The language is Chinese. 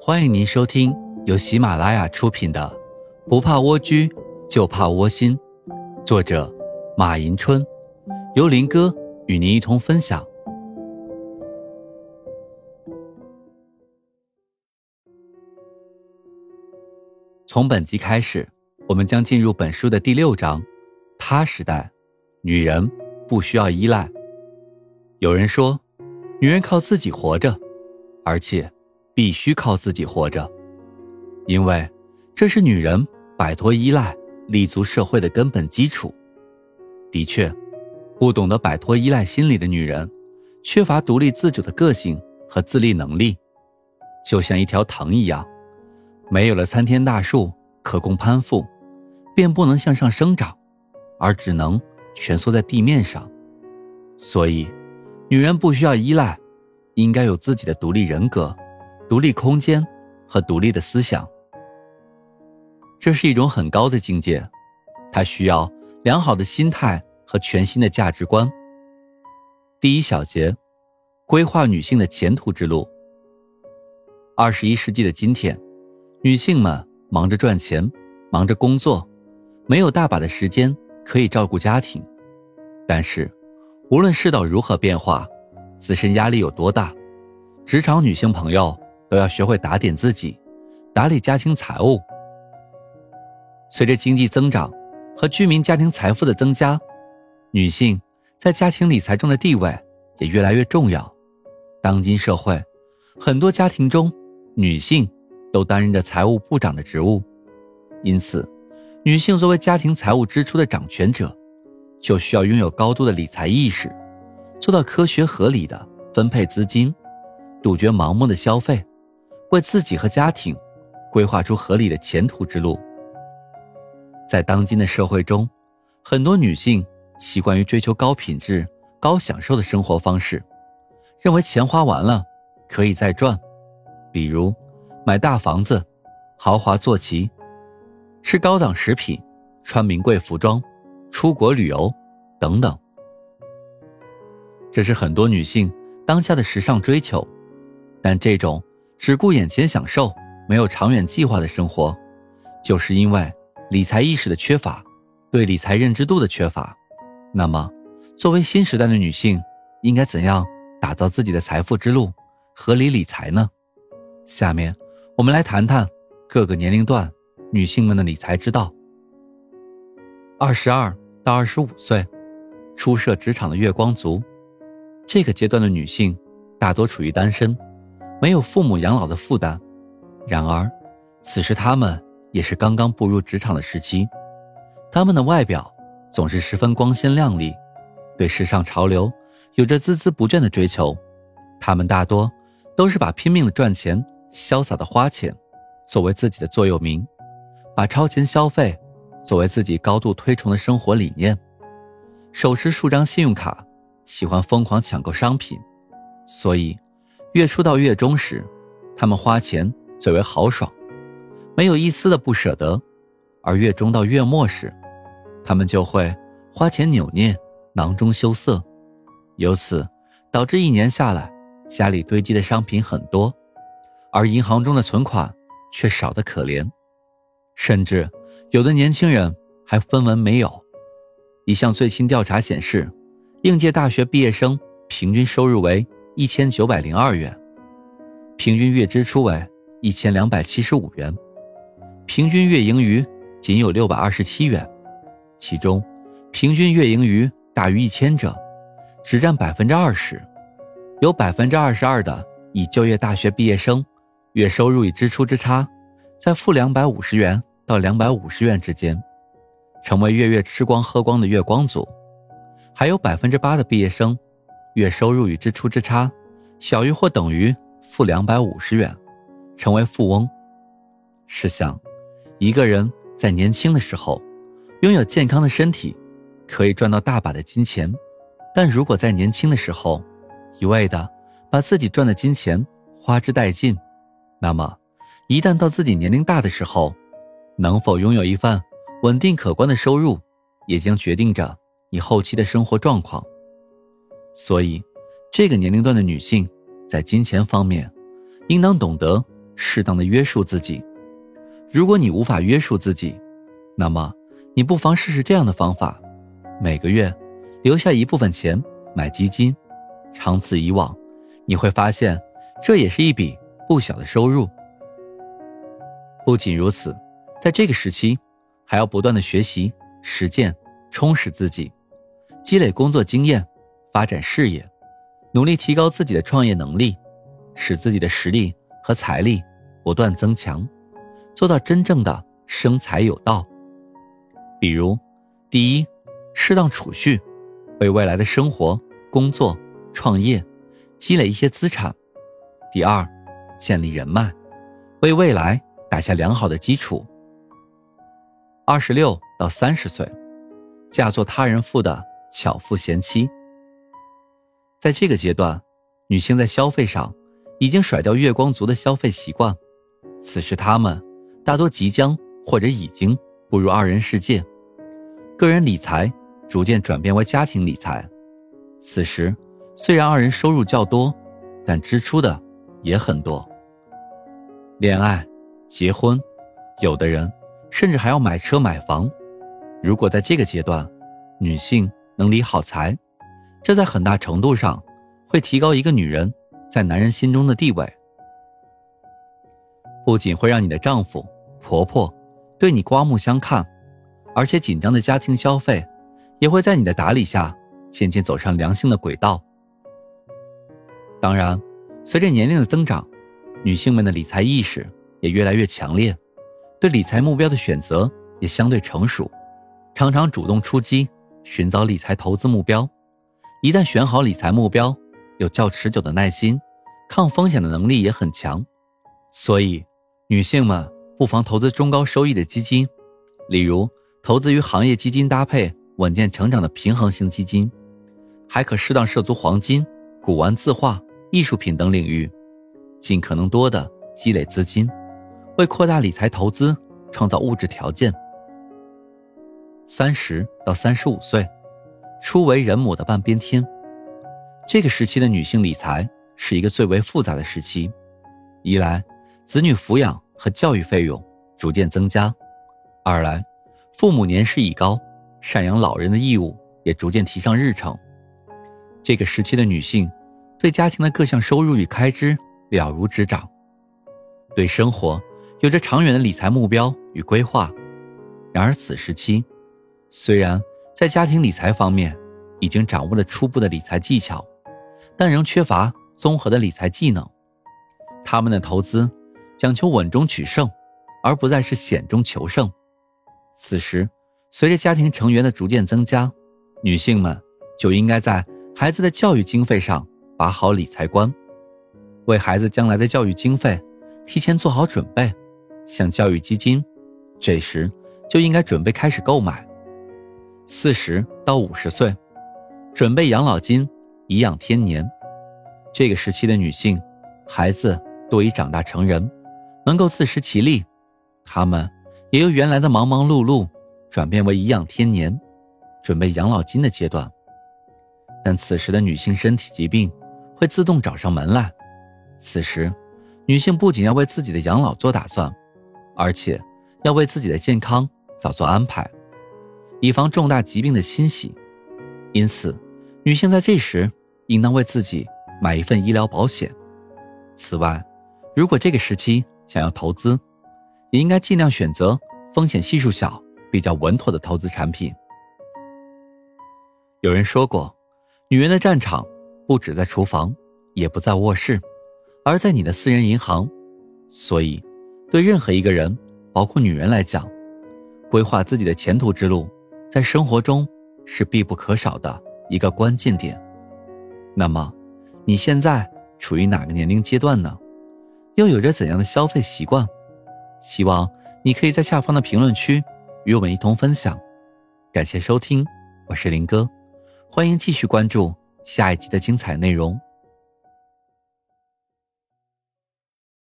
欢迎您收听由喜马拉雅出品的《不怕蜗居就怕窝心》，作者马迎春，由林哥与您一同分享。从本集开始，我们将进入本书的第六章——他时代，女人不需要依赖。有人说，女人靠自己活着，而且。必须靠自己活着，因为这是女人摆脱依赖、立足社会的根本基础。的确，不懂得摆脱依赖心理的女人，缺乏独立自主的个性和自立能力，就像一条藤一样，没有了参天大树可供攀附，便不能向上生长，而只能蜷缩在地面上。所以，女人不需要依赖，应该有自己的独立人格。独立空间和独立的思想，这是一种很高的境界。它需要良好的心态和全新的价值观。第一小节，规划女性的前途之路。二十一世纪的今天，女性们忙着赚钱，忙着工作，没有大把的时间可以照顾家庭。但是，无论世道如何变化，自身压力有多大，职场女性朋友。都要学会打点自己，打理家庭财务。随着经济增长和居民家庭财富的增加，女性在家庭理财中的地位也越来越重要。当今社会，很多家庭中女性都担任着财务部长的职务，因此，女性作为家庭财务支出的掌权者，就需要拥有高度的理财意识，做到科学合理的分配资金，杜绝盲目的消费。为自己和家庭规划出合理的前途之路。在当今的社会中，很多女性习惯于追求高品质、高享受的生活方式，认为钱花完了可以再赚，比如买大房子、豪华坐骑、吃高档食品、穿名贵服装、出国旅游等等。这是很多女性当下的时尚追求，但这种。只顾眼前享受，没有长远计划的生活，就是因为理财意识的缺乏，对理财认知度的缺乏。那么，作为新时代的女性，应该怎样打造自己的财富之路，合理理财呢？下面我们来谈谈各个年龄段女性们的理财之道。二十二到二十五岁，初涉职场的月光族，这个阶段的女性大多处于单身。没有父母养老的负担，然而，此时她们也是刚刚步入职场的时期，他们的外表总是十分光鲜亮丽，对时尚潮流有着孜孜不倦的追求，他们大多都是把拼命的赚钱、潇洒的花钱作为自己的座右铭，把超前消费作为自己高度推崇的生活理念，手持数张信用卡，喜欢疯狂抢购商品，所以。月初到月中时，他们花钱最为豪爽，没有一丝的不舍得；而月中到月末时，他们就会花钱扭捏，囊中羞涩，由此导致一年下来，家里堆积的商品很多，而银行中的存款却少得可怜，甚至有的年轻人还分文没有。一项最新调查显示，应届大学毕业生平均收入为。一千九百零二元，平均月支出为一千两百七十五元，平均月盈余仅有六百二十七元，其中平均月盈余大于一千者只占百分之二十，有百分之二十二的已就业大学毕业生月收入与支出之差在负两百五十元到两百五十元之间，成为月月吃光喝光的月光族，还有百分之八的毕业生。月收入与支出之差小于或等于负两百五十元，成为富翁。试想，一个人在年轻的时候拥有健康的身体，可以赚到大把的金钱；但如果在年轻的时候一味的把自己赚的金钱花之殆尽，那么一旦到自己年龄大的时候，能否拥有一份稳定可观的收入，也将决定着你后期的生活状况。所以，这个年龄段的女性在金钱方面，应当懂得适当的约束自己。如果你无法约束自己，那么你不妨试试这样的方法：每个月留下一部分钱买基金，长此以往，你会发现这也是一笔不小的收入。不仅如此，在这个时期，还要不断的学习、实践、充实自己，积累工作经验，发展事业，努力提高自己的创业能力，使自己的实力和财力不断增强。做到真正的生财有道，比如，第一，适当储蓄，为未来的生活、工作、创业积累一些资产；第二，建立人脉，为未来打下良好的基础。二十六到三十岁，嫁作他人妇的巧妇贤妻。在这个阶段，女性在消费上已经甩掉月光族的消费习惯，此时她们。大多即将或者已经步入二人世界，个人理财逐渐转变为家庭理财。此时，虽然二人收入较多，但支出的也很多。恋爱、结婚，有的人甚至还要买车买房。如果在这个阶段，女性能理好财，这在很大程度上会提高一个女人在男人心中的地位，不仅会让你的丈夫。婆婆对你刮目相看，而且紧张的家庭消费也会在你的打理下渐渐走上良性的轨道。当然，随着年龄的增长，女性们的理财意识也越来越强烈，对理财目标的选择也相对成熟，常常主动出击，寻找理财投资目标。一旦选好理财目标，有较持久的耐心，抗风险的能力也很强。所以，女性们。不妨投资中高收益的基金，例如投资于行业基金搭配稳健成长的平衡型基金，还可适当涉足黄金、古玩字画、艺术品等领域，尽可能多的积累资金，为扩大理财投资创造物质条件。三十到三十五岁，初为人母的半边天，这个时期的女性理财是一个最为复杂的时期，一来子女抚养。和教育费用逐渐增加，二来，父母年事已高，赡养老人的义务也逐渐提上日程。这个时期的女性，对家庭的各项收入与开支了如指掌，对生活有着长远的理财目标与规划。然而，此时期虽然在家庭理财方面已经掌握了初步的理财技巧，但仍缺乏综合的理财技能。他们的投资。讲求稳中取胜，而不再是险中求胜。此时，随着家庭成员的逐渐增加，女性们就应该在孩子的教育经费上把好理财关，为孩子将来的教育经费提前做好准备。像教育基金，这时就应该准备开始购买。四十到五十岁，准备养老金，颐养天年。这个时期的女性，孩子都已长大成人。能够自食其力，他们也由原来的忙忙碌碌转变为颐养天年、准备养老金的阶段。但此时的女性身体疾病会自动找上门来，此时女性不仅要为自己的养老做打算，而且要为自己的健康早做安排，以防重大疾病的侵袭。因此，女性在这时应当为自己买一份医疗保险。此外，如果这个时期，想要投资，也应该尽量选择风险系数小、比较稳妥的投资产品。有人说过，女人的战场不止在厨房，也不在卧室，而在你的私人银行。所以，对任何一个人，包括女人来讲，规划自己的前途之路，在生活中是必不可少的一个关键点。那么，你现在处于哪个年龄阶段呢？又有着怎样的消费习惯？希望你可以在下方的评论区与我们一同分享。感谢收听，我是林哥，欢迎继续关注下一集的精彩内容。